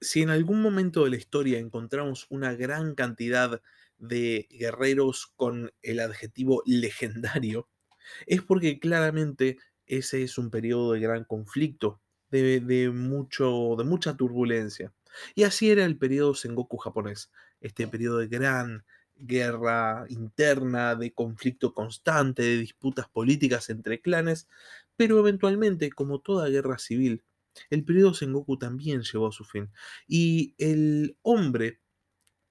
Si en algún momento de la historia encontramos una gran cantidad de guerreros con el adjetivo legendario, es porque claramente ese es un periodo de gran conflicto, de, mucho, de mucha turbulencia. Y así era el periodo Sengoku japonés, este periodo de gran guerra interna, de conflicto constante, de disputas políticas entre clanes, pero eventualmente, como toda guerra civil, el periodo Sengoku también llegó a su fin. Y el hombre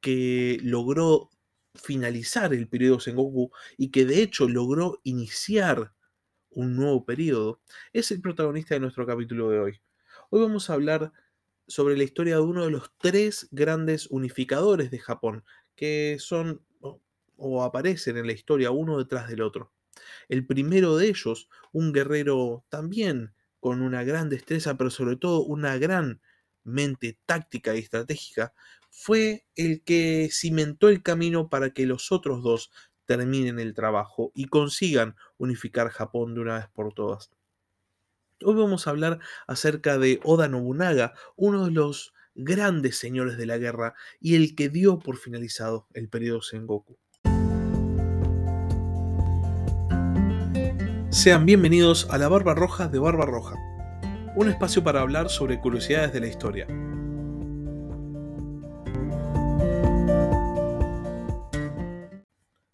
que logró finalizar el periodo Sengoku y que de hecho logró iniciar un nuevo periodo, es el protagonista de nuestro capítulo de hoy. Hoy vamos a hablar sobre la historia de uno de los tres grandes unificadores de Japón, que son o, aparecen en la historia uno detrás del otro. El primero de ellos, un guerrero también con una gran destreza, pero sobre todo una gran mente táctica y estratégica, fue el que cimentó el camino para que los otros dos terminen el trabajo y consigan unificar Japón de una vez por todas. Hoy vamos a hablar acerca de Oda Nobunaga, uno de los grandes señores de la guerra y el que dio por finalizado el periodo Sengoku. Sean bienvenidos a la Barba Roja de Barba Roja, un espacio para hablar sobre curiosidades de la historia.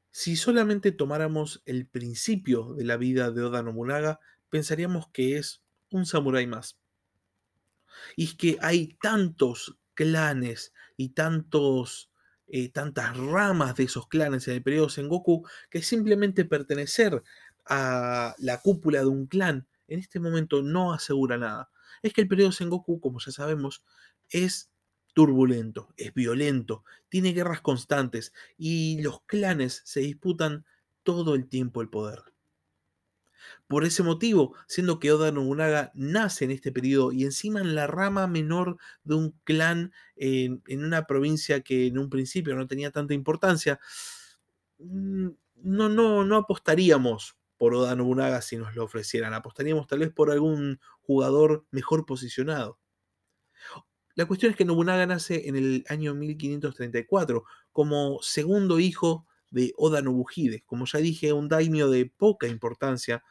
Si solamente tomáramos el principio de la vida de Oda Nobunaga, pensaríamos que es un samurái más. Y es que hay tantos clanes y tantos, eh, tantas ramas de esos clanes en el periodo Sengoku que simplemente pertenecer a la cúpula de un clan en este momento no asegura nada. Es que el periodo Sengoku, como ya sabemos, es turbulento, es violento, tiene guerras constantes y los clanes se disputan todo el tiempo el poder. Por ese motivo, siendo que Oda Nobunaga nace en este periodo y encima en la rama menor de un clan en, una provincia que en un principio no tenía tanta importancia, mm, no, no, no apostaríamos por Oda Nobunaga si nos lo ofrecieran. Apostaríamos tal vez por algún jugador mejor posicionado. La cuestión es que Nobunaga nace en el año 1534 como segundo hijo de Oda Nobuhide, como ya dije, un daimyo de poca importancia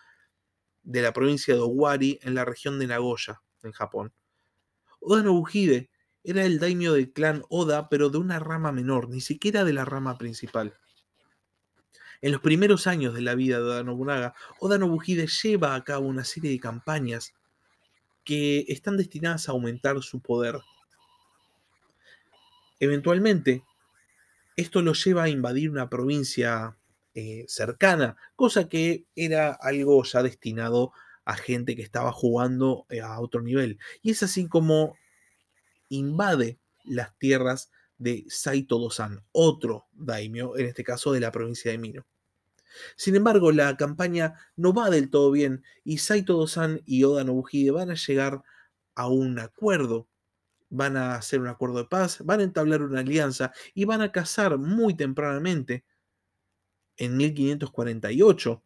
de la provincia de Owari en la región de Nagoya, en Japón. Oda Nobuhide era el daimyo del clan Oda, pero de una rama menor, ni siquiera de la rama principal. En los primeros años de la vida de Oda Nobunaga, Oda Nobuhide lleva a cabo una serie de campañas que están destinadas a aumentar su poder. Eventualmente, esto lo lleva a invadir una provincia eh, cercana, cosa que era algo ya destinado a gente que estaba jugando eh, a otro nivel. Y es así como invade las tierras de Saito Dosan, otro daimyo, en este caso de la provincia de Mino. Sin embargo, la campaña no va del todo bien y Saito Dosan y Oda Nobuhide van a llegar a un acuerdo, van a hacer un acuerdo de paz, van a entablar una alianza y van a casar muy tempranamente, en 1548,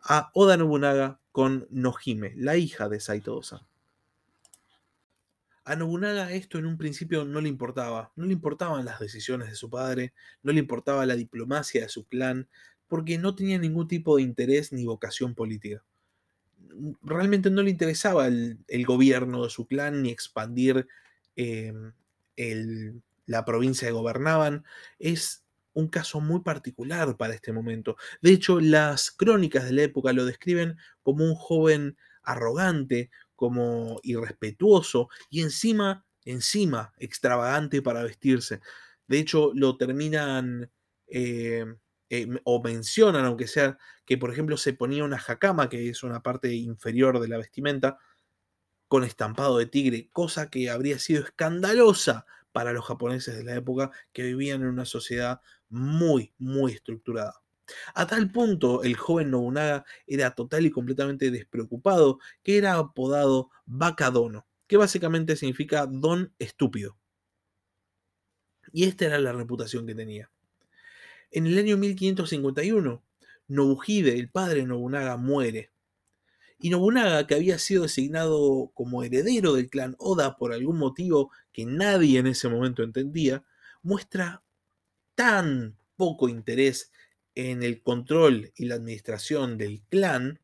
a Oda Nobunaga con Nohime, la hija de Saito Dosan. A Nobunaga esto en un principio no le importaba, no le importaban las decisiones de su padre, no le importaba la diplomacia de su clan, porque no tenía ningún tipo de interés ni vocación política. Realmente no le interesaba el, gobierno de su clan ni expandir el, la provincia que gobernaban. Es un caso muy particular para este momento. De hecho, las crónicas de la época lo describen como un joven arrogante, como irrespetuoso y encima, encima, extravagante para vestirse. De hecho, lo terminan eh, eh, o mencionan, aunque sea que, por ejemplo, se ponía una jacama, que es una parte inferior de la vestimenta, con estampado de tigre, cosa que habría sido escandalosa para los japoneses de la época que vivían en una sociedad muy, muy estructurada. A tal punto, el joven Nobunaga era total y completamente despreocupado que era apodado Bakadono, que básicamente significa don estúpido. Y esta era la reputación que tenía. En el año 1551, Nobuhide, el padre de Nobunaga, muere. Y Nobunaga, que había sido designado como heredero del clan Oda por algún motivo que nadie en ese momento entendía, muestra tan poco interés en el control y la administración del clan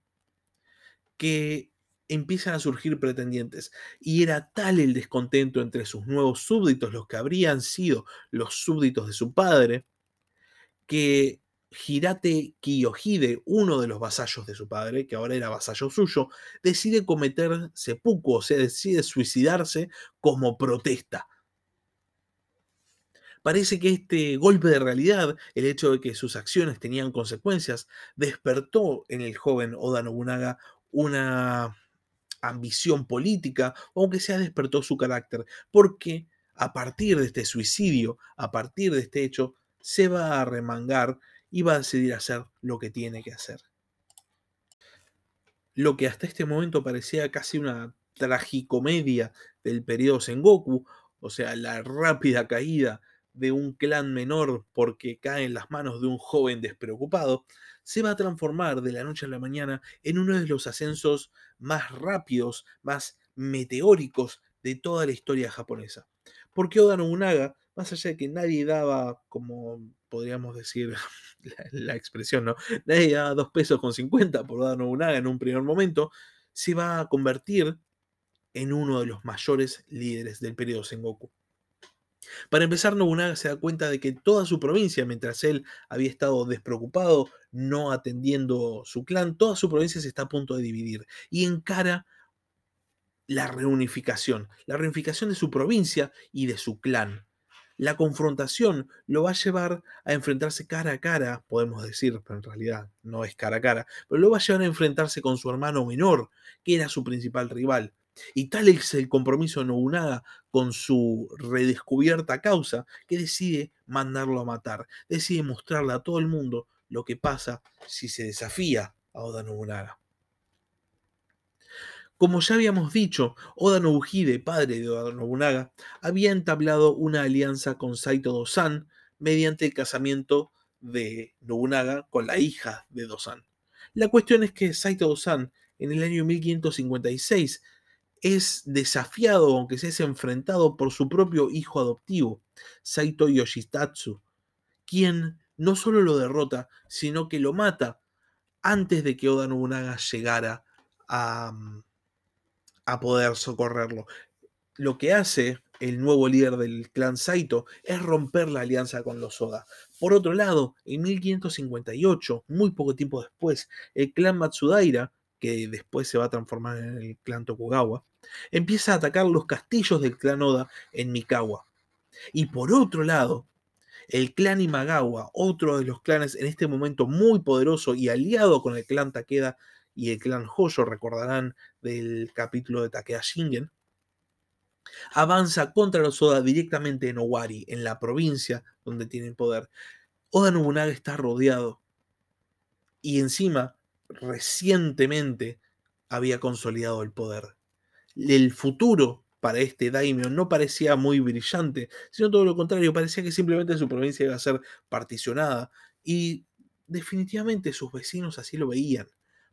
que empiezan a surgir pretendientes. Y era tal el descontento entre sus nuevos súbditos, los que habrían sido los súbditos de su padre, que Hirate Kiyohide, uno de los vasallos de su padre, que ahora era vasallo suyo, decide cometer seppuku, o sea, decide suicidarse como protesta. Parece que este golpe de realidad, el hecho de que sus acciones tenían consecuencias, despertó en el joven Oda Nobunaga una ambición política, aunque sea despertó su carácter, porque a partir de este suicidio, a partir de este hecho, se va a remangar y va a decidir hacer lo que tiene que hacer. Lo que hasta este momento parecía casi una tragicomedia del periodo Sengoku, o sea, la rápida caída de un clan menor porque cae en las manos de un joven despreocupado, se va a transformar de la noche a la mañana en uno de los ascensos más rápidos, más meteóricos de toda la historia japonesa. Porque Oda Nobunaga, más allá de que nadie daba, como podríamos decir la, expresión, ¿no? Nadie daba dos pesos con 50 por Oda Nobunaga en un primer momento, se va a convertir en uno de los mayores líderes del periodo Sengoku. Para empezar, Nobunaga se da cuenta de que toda su provincia, mientras él había estado despreocupado, no atendiendo su clan, toda su provincia se está a punto de dividir y encara la reunificación, la reunificación de su provincia y de su clan. La confrontación lo va a llevar a enfrentarse cara a cara, podemos decir, pero en realidad no es cara a cara, pero lo va a llevar a enfrentarse con su hermano menor, que era su principal rival. Y tal es el compromiso de Nobunaga con su redescubierta causa que decide mandarlo a matar, decide mostrarle a todo el mundo lo que pasa si se desafía a Oda Nobunaga. Como ya habíamos dicho, Oda Nobuhide, padre de Oda Nobunaga, había entablado una alianza con Saito Dosan mediante el casamiento de Nobunaga con la hija de Dosan. La cuestión es que Saito Dosan, en el año 1556, es desafiado, aunque se es enfrentado por su propio hijo adoptivo, Saito Yoshitatsu, quien no solo lo derrota, sino que lo mata antes de que Oda Nobunaga llegara a, mm, a poder socorrerlo. Lo que hace el nuevo líder del clan Saito es romper la alianza con los Oda. Por otro lado, en 1558, muy poco tiempo después, el clan Matsudaira, que después se va a transformar en el clan Tokugawa, empieza a atacar los castillos del clan Oda en Mikawa. Y por otro lado, el clan Imagawa, otro de los clanes en este momento muy poderoso y aliado con el clan Takeda y el clan Hoyo, recordarán del capítulo de Takeda Shingen, avanza contra los Oda directamente en Owari, en la provincia donde tienen poder. Oda Nobunaga está rodeado y encima recientemente había consolidado el poder el futuro para este daimyo no parecía muy brillante, sino todo lo contrario, parecía que simplemente su provincia iba a ser particionada y definitivamente sus vecinos así lo veían,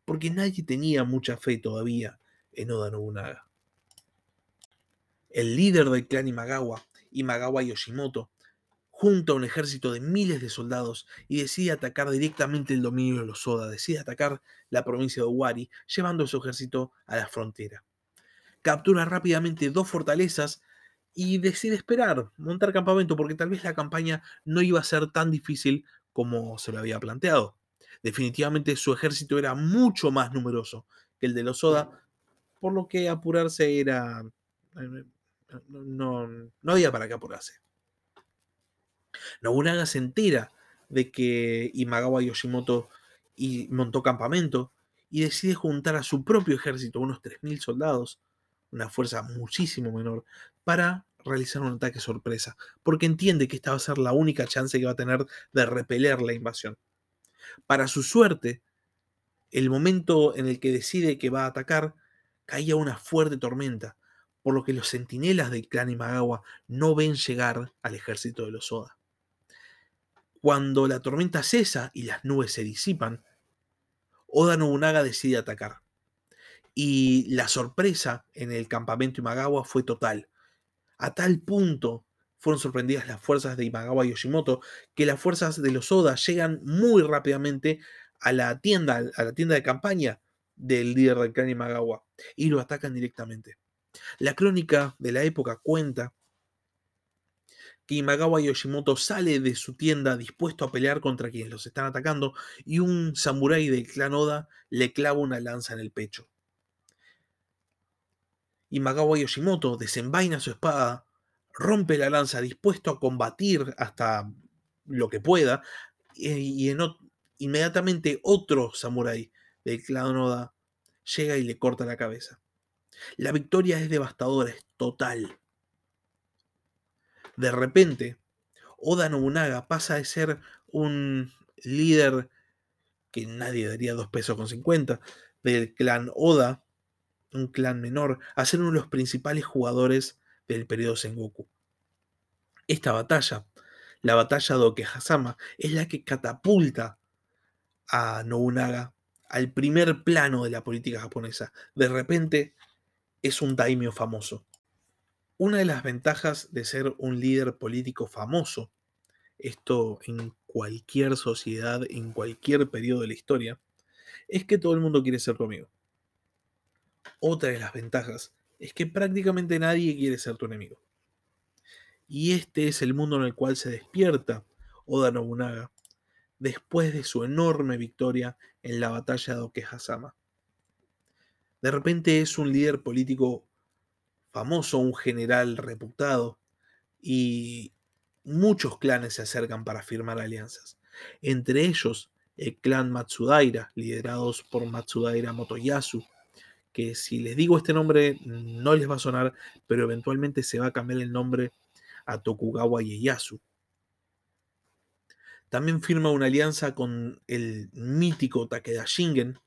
porque nadie tenía mucha fe todavía en Oda Nobunaga. El líder del clan Imagawa, Imagawa Yoshimoto, junta un ejército de miles de soldados y decide atacar directamente el dominio de los Oda, decide atacar la provincia de Owari, llevando su ejército a la frontera captura rápidamente dos fortalezas y decide esperar, montar campamento, porque tal vez la campaña no iba a ser tan difícil como se lo había planteado. Definitivamente su ejército era mucho más numeroso que el de los Oda, por lo que apurarse era... No, no había para qué apurarse. Nobunaga se entera de que Imagawa Yoshimoto y montó campamento y decide juntar a su propio ejército, unos 3.000 soldados, una fuerza muchísimo menor, para realizar un ataque sorpresa, porque entiende que esta va a ser la única chance que va a tener de repeler la invasión. Para su suerte, el momento en el que decide que va a atacar, caía una fuerte tormenta, por lo que los centinelas del clan Imagawa no ven llegar al ejército de los Oda. Cuando la tormenta cesa y las nubes se disipan, Oda Nobunaga decide atacar Y la sorpresa en el campamento Imagawa fue total. A tal punto fueron sorprendidas las fuerzas de Imagawa Yoshimoto que las fuerzas de los Oda llegan muy rápidamente a la tienda, a la tienda de campaña del líder del clan Imagawa y lo atacan directamente. La crónica de la época cuenta que Imagawa Yoshimoto sale de su tienda dispuesto a pelear contra quienes los están atacando y un samurái del clan Oda le clava una lanza en el pecho. Imagawa Yoshimoto desenvaina su espada, rompe la lanza dispuesto a combatir hasta lo que pueda y inmediatamente otro samurái del clan Oda llega y le corta la cabeza. La victoria es devastadora, es total. De repente, Oda Nobunaga pasa de ser un líder que nadie daría dos pesos con 50 del clan Oda, un clan menor, a ser uno de los principales jugadores del periodo Sengoku. Esta batalla, la batalla de Okehazama, es la que catapulta a Nobunaga al primer plano de la política japonesa. De repente es un daimyo famoso. Una de las ventajas de ser un líder político famoso, esto en cualquier sociedad, en cualquier periodo de la historia, es que todo el mundo quiere ser tu amigo. Otra de las ventajas es que prácticamente nadie quiere ser tu enemigo. Y este es el mundo en el cual se despierta Oda Nobunaga después de su enorme victoria en la batalla de Okehazama. De repente es un líder político famoso, un general reputado, y muchos clanes se acercan para firmar alianzas. Entre ellos, el clan Matsudaira, liderados por Matsudaira Motoyasu, que si les digo este nombre no les va a sonar, pero eventualmente se va a cambiar el nombre a Tokugawa Ieyasu. También firma una alianza con el mítico Takeda Shingen,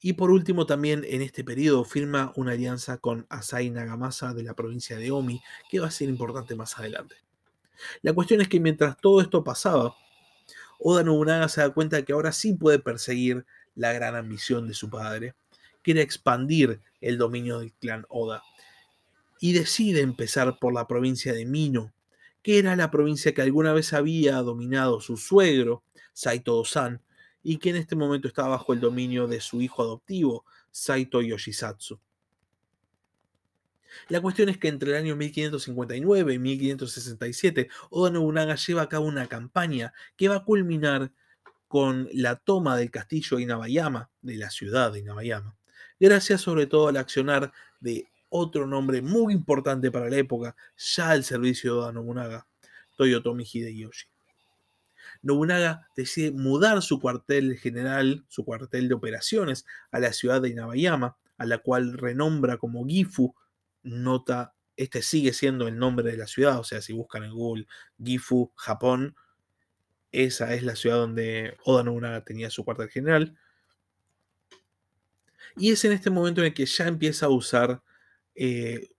y por último, también en este periodo firma una alianza con Asai Nagamasa de la provincia de Omi, que va a ser importante más adelante. La cuestión es que mientras todo esto pasaba, Oda Nobunaga se da cuenta de que ahora sí puede perseguir la gran ambición de su padre, que era expandir el dominio del clan Oda, y decide empezar por la provincia de Mino, que era la provincia que alguna vez había dominado su suegro, Saito Osan, y que en este momento está bajo el dominio de su hijo adoptivo, Saito Yoshisatsu. La cuestión es que entre el año 1559 y 1567, Oda Nobunaga lleva a cabo una campaña que va a culminar con la toma del castillo de Inabayama, de la ciudad de Inabayama, gracias sobre todo al accionar de otro nombre muy importante para la época, ya al servicio de Oda Nobunaga, Toyotomi Hideyoshi. Nobunaga decide mudar su cuartel general, su cuartel de operaciones, a la ciudad de Inabayama, a la cual renombra como Gifu. Nota, este sigue siendo el nombre de la ciudad, o sea, si buscan en Google Gifu, Japón, esa es la ciudad donde Oda Nobunaga tenía su cuartel general. Y es en este momento en el que ya empieza a usar eh,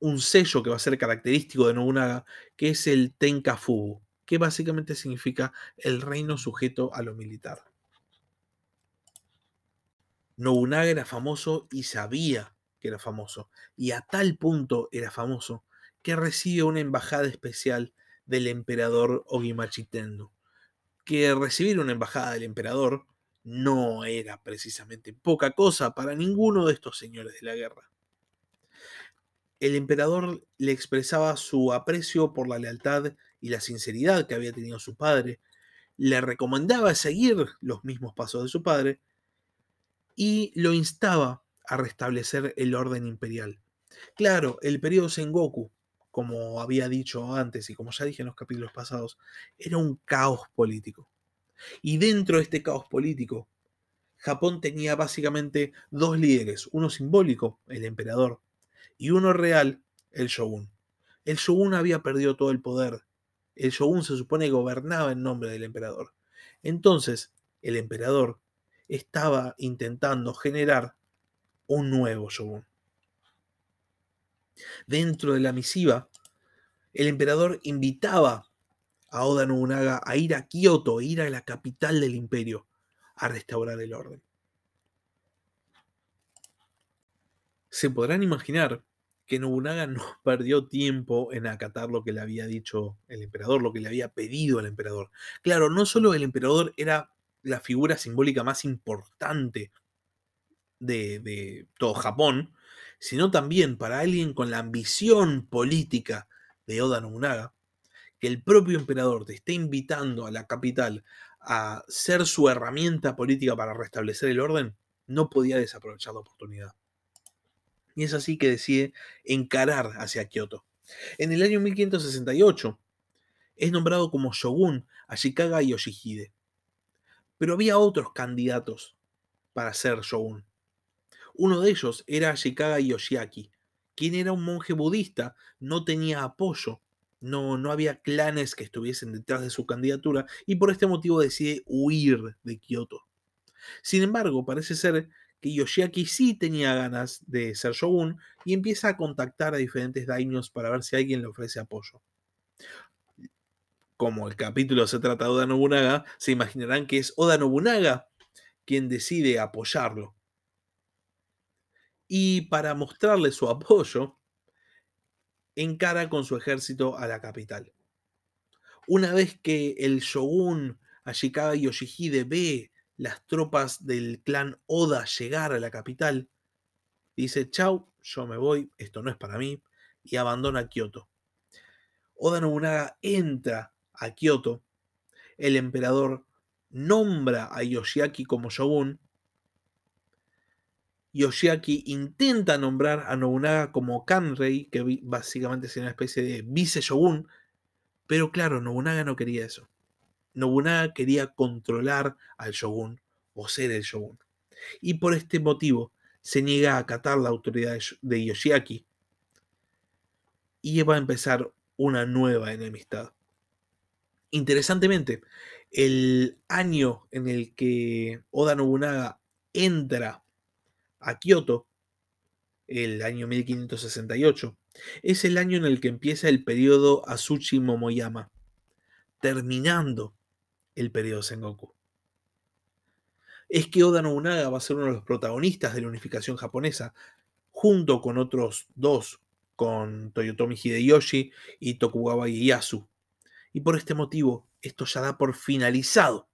un sello que va a ser característico de Nobunaga, que es el Tenkafubu que básicamente significa el reino sujeto a lo militar. Nobunaga era famoso y sabía que era famoso, y a tal punto era famoso que recibe una embajada especial del emperador Ogimachi Tendo. Que recibir una embajada del emperador no era precisamente poca cosa para ninguno de estos señores de la guerra. El emperador le expresaba su aprecio por la lealtad y la sinceridad que había tenido su padre, le recomendaba seguir los mismos pasos de su padre y lo instaba a restablecer el orden imperial. Claro, el periodo Sengoku, como había dicho antes y como ya dije en los capítulos pasados, era un caos político. Y dentro de este caos político, Japón tenía básicamente dos líderes, uno simbólico, el emperador, y uno real, el shogun. El shogun había perdido todo el poder el shogun se supone gobernaba en nombre del emperador. Entonces, el emperador estaba intentando generar un nuevo shogun. Dentro de la misiva, el emperador invitaba a Oda Nobunaga a ir a Kioto, a ir a la capital del imperio, a restaurar el orden. Se podrán imaginar que Nobunaga no perdió tiempo en acatar lo que le había dicho el emperador, lo que le había pedido el emperador. Claro, no solo el emperador era la figura simbólica más importante de, de todo Japón, sino también para alguien con la ambición política de Oda Nobunaga, que el propio emperador te esté invitando a la capital a ser su herramienta política para restablecer el orden, no podía desaprovechar la oportunidad. Y es así que decide encarar hacia Kioto. En el año 1568 es nombrado como shogun Ashikaga Yoshihide. Pero había otros candidatos para ser shogun. Uno de ellos era Ashikaga Yoshiaki, quien era un monje budista, no tenía apoyo, no, no había clanes que estuviesen detrás de su candidatura y por este motivo decide huir de Kioto. Sin embargo, parece ser que Yoshiaki sí tenía ganas de ser shogun y empieza a contactar a diferentes daimios para ver si alguien le ofrece apoyo. Como el capítulo se trata de Oda Nobunaga, se imaginarán que es Oda Nobunaga quien decide apoyarlo. Y para mostrarle su apoyo, encara con su ejército a la capital. Una vez que el shogun Ashikaga Yoshihide ve las tropas del clan Oda llegar a la capital, dice, chau, yo me voy, esto no es para mí, y abandona Kioto. Oda Nobunaga entra a Kioto, el emperador nombra a Yoshiaki como shogun, Yoshiaki intenta nombrar a Nobunaga como Kanrei, que básicamente es una especie de vice-shogun, pero claro, Nobunaga no quería eso. Nobunaga quería controlar al shogun o ser el shogun. Y por este motivo se niega a acatar la autoridad de Yoshiaki y va a empezar una nueva enemistad. Interesantemente, el año en el que Oda Nobunaga entra a Kioto, el año 1568, es el año en el que empieza el periodo Asuchi Momoyama, terminando el periodo Sengoku. Es que Oda Nobunaga va a ser uno de los protagonistas de la unificación japonesa, junto con otros dos, con Toyotomi Hideyoshi y Tokugawa Ieyasu. Y por este motivo, esto ya da por finalizado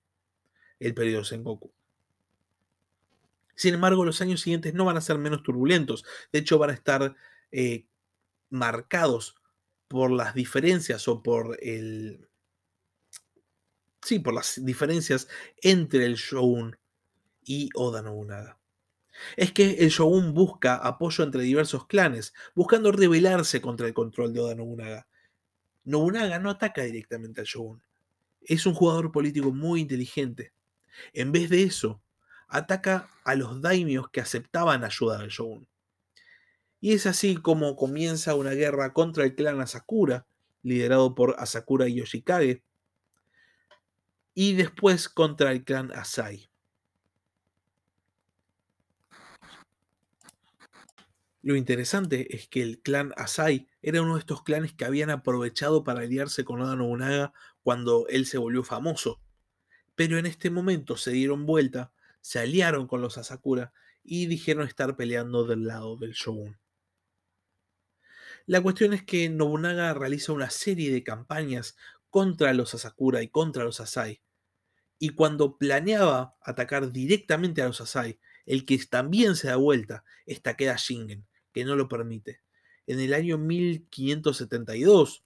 el periodo Sengoku. Sin embargo, los años siguientes no van a ser menos turbulentos. De hecho, van a estar eh, marcados por las diferencias o por el, sí, por las diferencias entre el shogun y Oda Nobunaga. Es que el shogun busca apoyo entre diversos clanes, buscando rebelarse contra el control de Oda Nobunaga. Nobunaga no ataca directamente al shogun. Es un jugador político muy inteligente. En vez de eso, ataca a los daimios que aceptaban ayuda al shogun. Y es así como comienza una guerra contra el clan Asakura, liderado por Asakura Yoshikage, y después contra el clan Asai. Lo interesante es que el clan Asai era uno de estos clanes que habían aprovechado para aliarse con Oda Nobunaga cuando él se volvió famoso. Pero en este momento se dieron vuelta, se aliaron con los Asakura y dijeron estar peleando del lado del shogun. La cuestión es que Nobunaga realiza una serie de campañas contra los Asakura y contra los Asai, y cuando planeaba atacar directamente a los Asai, el que también se da vuelta es Takeda Shingen, que no lo permite. En el año 1572,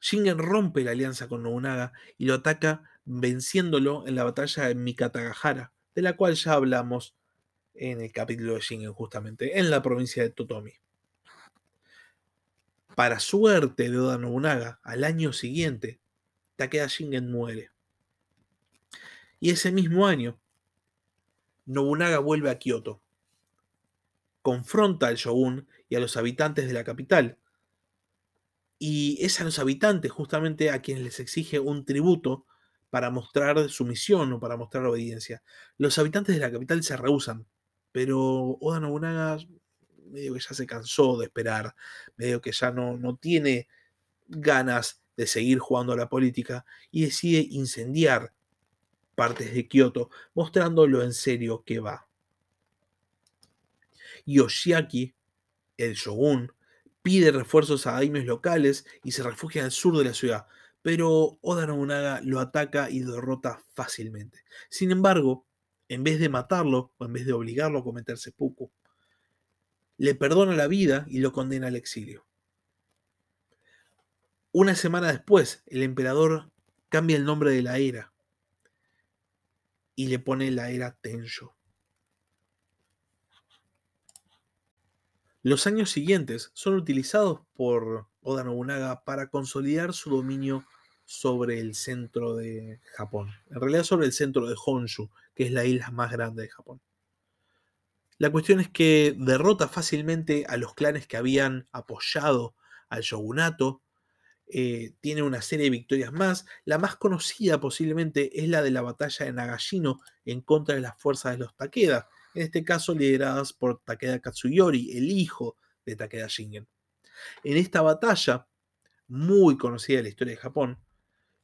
Shingen rompe la alianza con Nobunaga y lo ataca venciéndolo en la batalla de Mikatagahara, de la cual ya hablamos en el capítulo de Shingen justamente, en la provincia de Totomi. Para suerte de Oda Nobunaga, al año siguiente, Takeda Shingen muere. Y ese mismo año, Nobunaga vuelve a Kioto. Confronta al shogun y a los habitantes de la capital. Y es a los habitantes justamente a quienes les exige un tributo para mostrar sumisión o para mostrar obediencia. Los habitantes de la capital se rehusan, pero Oda Nobunaga medio que ya se cansó de esperar, medio que ya no, no tiene ganas de seguir jugando a la política y decide incendiar partes de Kioto, mostrando lo en serio que va. Yoshiaki, el shogun, pide refuerzos a daimios locales y se refugia al sur de la ciudad, pero Oda Nobunaga lo ataca y derrota fácilmente. Sin embargo, en vez de matarlo o en vez de obligarlo a cometer seppuku, le perdona la vida y lo condena al exilio. Una semana después, el emperador cambia el nombre de la era y le pone la era Tenjo. Los años siguientes son utilizados por Oda Nobunaga para consolidar su dominio sobre el centro de Japón. En realidad sobre el centro de Honshu, que es la isla más grande de Japón. La cuestión es que derrota fácilmente a los clanes que habían apoyado al shogunato eh, tiene una serie de victorias más. La más conocida posiblemente es la de la batalla de Nagashino en contra de las fuerzas de los Takeda, en este caso lideradas por Takeda Katsuyori, el hijo de Takeda Shingen. En esta batalla, muy conocida en la historia de Japón,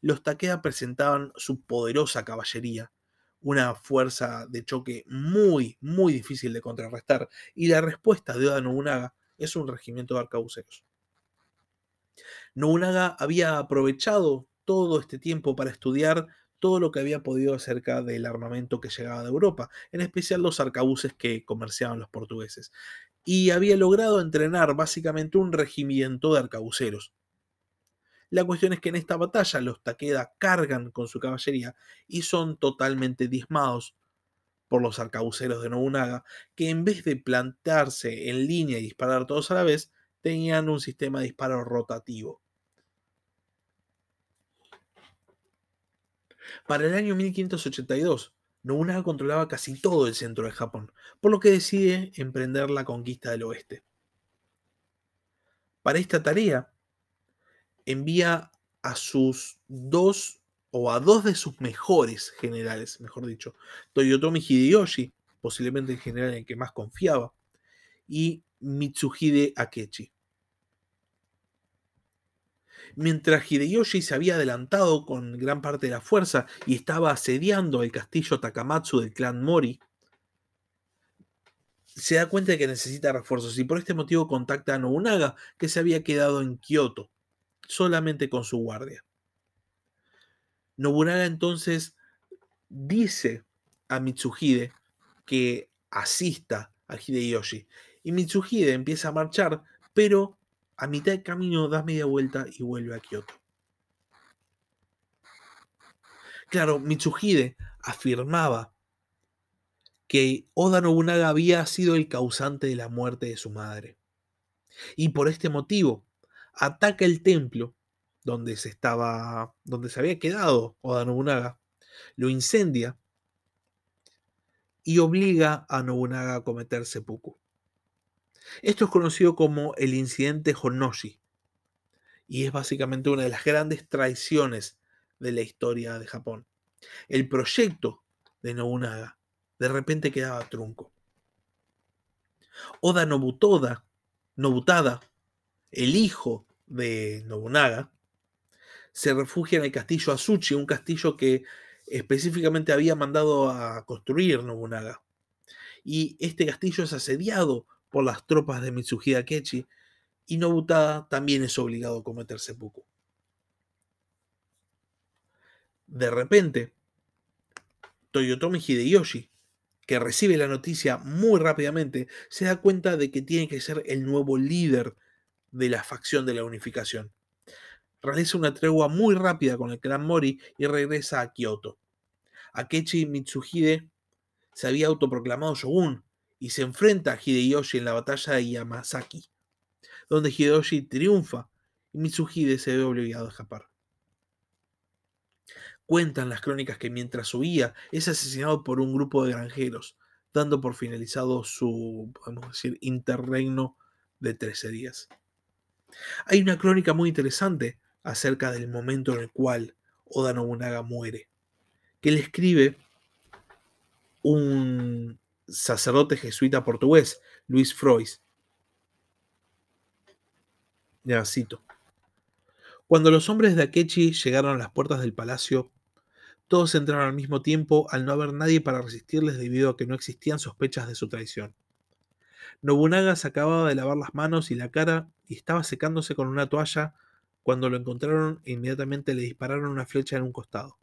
los Takeda presentaban su poderosa caballería, una fuerza de choque muy, muy difícil de contrarrestar, y la respuesta de Oda Nobunaga es un regimiento de arcabuceros. Nobunaga había aprovechado todo este tiempo para estudiar todo lo que había podido acerca del armamento que llegaba de Europa, en especial los arcabuces que comerciaban los portugueses, y había logrado entrenar básicamente un regimiento de arcabuceros. La cuestión es que en esta batalla los Takeda cargan con su caballería y son totalmente diezmados por los arcabuceros de Nobunaga, que en vez de plantarse en línea y disparar todos a la vez, tenían un sistema de disparo rotativo. Para el año 1582, Nobunaga controlaba casi todo el centro de Japón, por lo que decide emprender la conquista del oeste. Para esta tarea, envía a sus dos o a dos de sus mejores generales, mejor dicho, Toyotomi Hideyoshi, posiblemente el general en el que más confiaba, y Mitsuhide Akechi. Mientras Hideyoshi se había adelantado con gran parte de la fuerza y estaba asediando el castillo Takamatsu del clan Mori, se da cuenta de que necesita refuerzos y por este motivo contacta a Nobunaga, que se había quedado en Kioto, solamente con su guardia. Nobunaga entonces dice a Mitsuhide que asista a Hideyoshi y Mitsuhide empieza a marchar, pero a mitad de camino da media vuelta y vuelve a Kioto. Claro, Mitsuhide afirmaba que Oda Nobunaga había sido el causante de la muerte de su madre. Y por este motivo, ataca el templo donde se estaba, donde se había quedado Oda Nobunaga, lo incendia y obliga a Nobunaga a cometer seppuku. Esto es conocido como el incidente Honoshi y es básicamente una de las grandes traiciones de la historia de Japón. El proyecto de Nobunaga de repente quedaba trunco. Oda Nobutoda, Nobutada, el hijo de Nobunaga, se refugia en el castillo Azuchi, un castillo que específicamente había mandado a construir Nobunaga. Y este castillo es asediado por las tropas de Mitsuhide Akechi, y Nobutada también es obligado a cometer seppuku. De repente, Toyotomi Hideyoshi, que recibe la noticia muy rápidamente, se da cuenta de que tiene que ser el nuevo líder de la facción de la unificación. Realiza una tregua muy rápida con el clan Mori y regresa a Kioto. Akechi Mitsuhide se había autoproclamado shogun y se enfrenta a Hideyoshi en la batalla de Yamasaki, donde Hideyoshi triunfa y Mitsuhide se ve obligado a escapar. Cuentan las crónicas que mientras huía es asesinado por un grupo de granjeros, dando por finalizado su, podemos decir, interregno de 13 días. Hay una crónica muy interesante acerca del momento en el cual Oda Nobunaga muere, que le escribe un sacerdote jesuita portugués, Luis Frois. Ya cito. Cuando los hombres de Akechi llegaron a las puertas del palacio, todos entraron al mismo tiempo al no haber nadie para resistirles debido a que no existían sospechas de su traición. Nobunaga se acababa de lavar las manos y la cara y estaba secándose con una toalla cuando lo encontraron e inmediatamente le dispararon una flecha en un costado.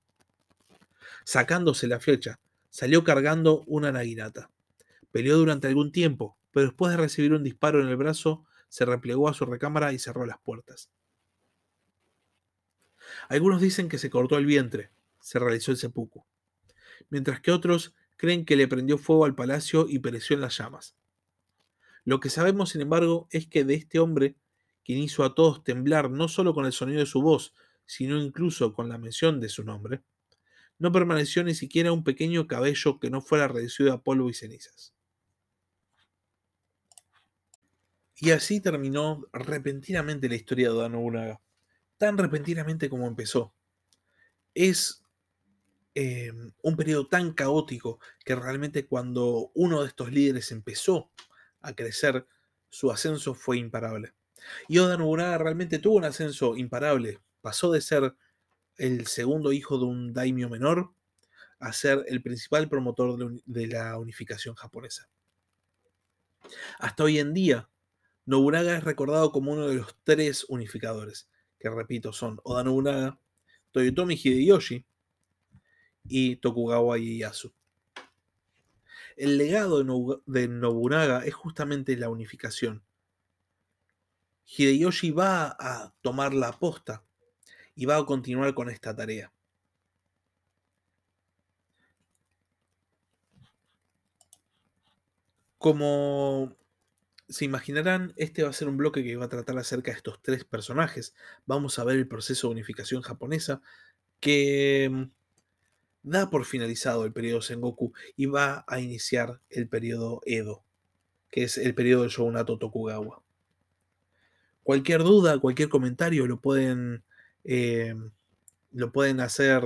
Sacándose la flecha, salió cargando una naginata. Peleó durante algún tiempo, pero después de recibir un disparo en el brazo, se replegó a su recámara y cerró las puertas. Algunos dicen que se cortó el vientre, se realizó el seppuku, mientras que otros creen que le prendió fuego al palacio y pereció en las llamas. Lo que sabemos, sin embargo, es que de este hombre, quien hizo a todos temblar no solo con el sonido de su voz, sino incluso con la mención de su nombre, no permaneció ni siquiera un pequeño cabello que no fuera reducido a polvo y cenizas. Y así terminó repentinamente la historia de Nobunaga, tan repentinamente como empezó. Es em, un periodo tan caótico que realmente cuando uno de estos líderes empezó a crecer, su ascenso fue imparable. Y Oda Nobunaga realmente tuvo un ascenso imparable. Pasó de ser el segundo hijo de un daimyo menor a ser el principal promotor de la unificación japonesa. Hasta hoy en día, Nobunaga es recordado como uno de los tres unificadores, que repito son Oda Nobunaga, Toyotomi Hideyoshi y Tokugawa Ieyasu. El legado de Nobunaga es justamente la unificación. Hideyoshi va a tomar la posta y va a continuar con esta tarea. Como se imaginarán, este va a ser un bloque que va a tratar acerca de estos tres personajes. Vamos a ver el proceso de unificación japonesa que mm, da por finalizado el periodo Sengoku y va a iniciar el periodo Edo, que es el periodo del shogunato Tokugawa. Cualquier duda, cualquier comentario lo pueden, eh, lo pueden hacer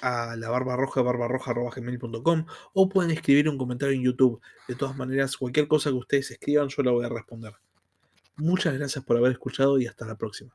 a la barbarroja barbarroja.gmail.com o pueden escribir un comentario en YouTube. De todas maneras, cualquier cosa que ustedes escriban yo la voy a responder. Muchas gracias por haber escuchado y hasta la próxima.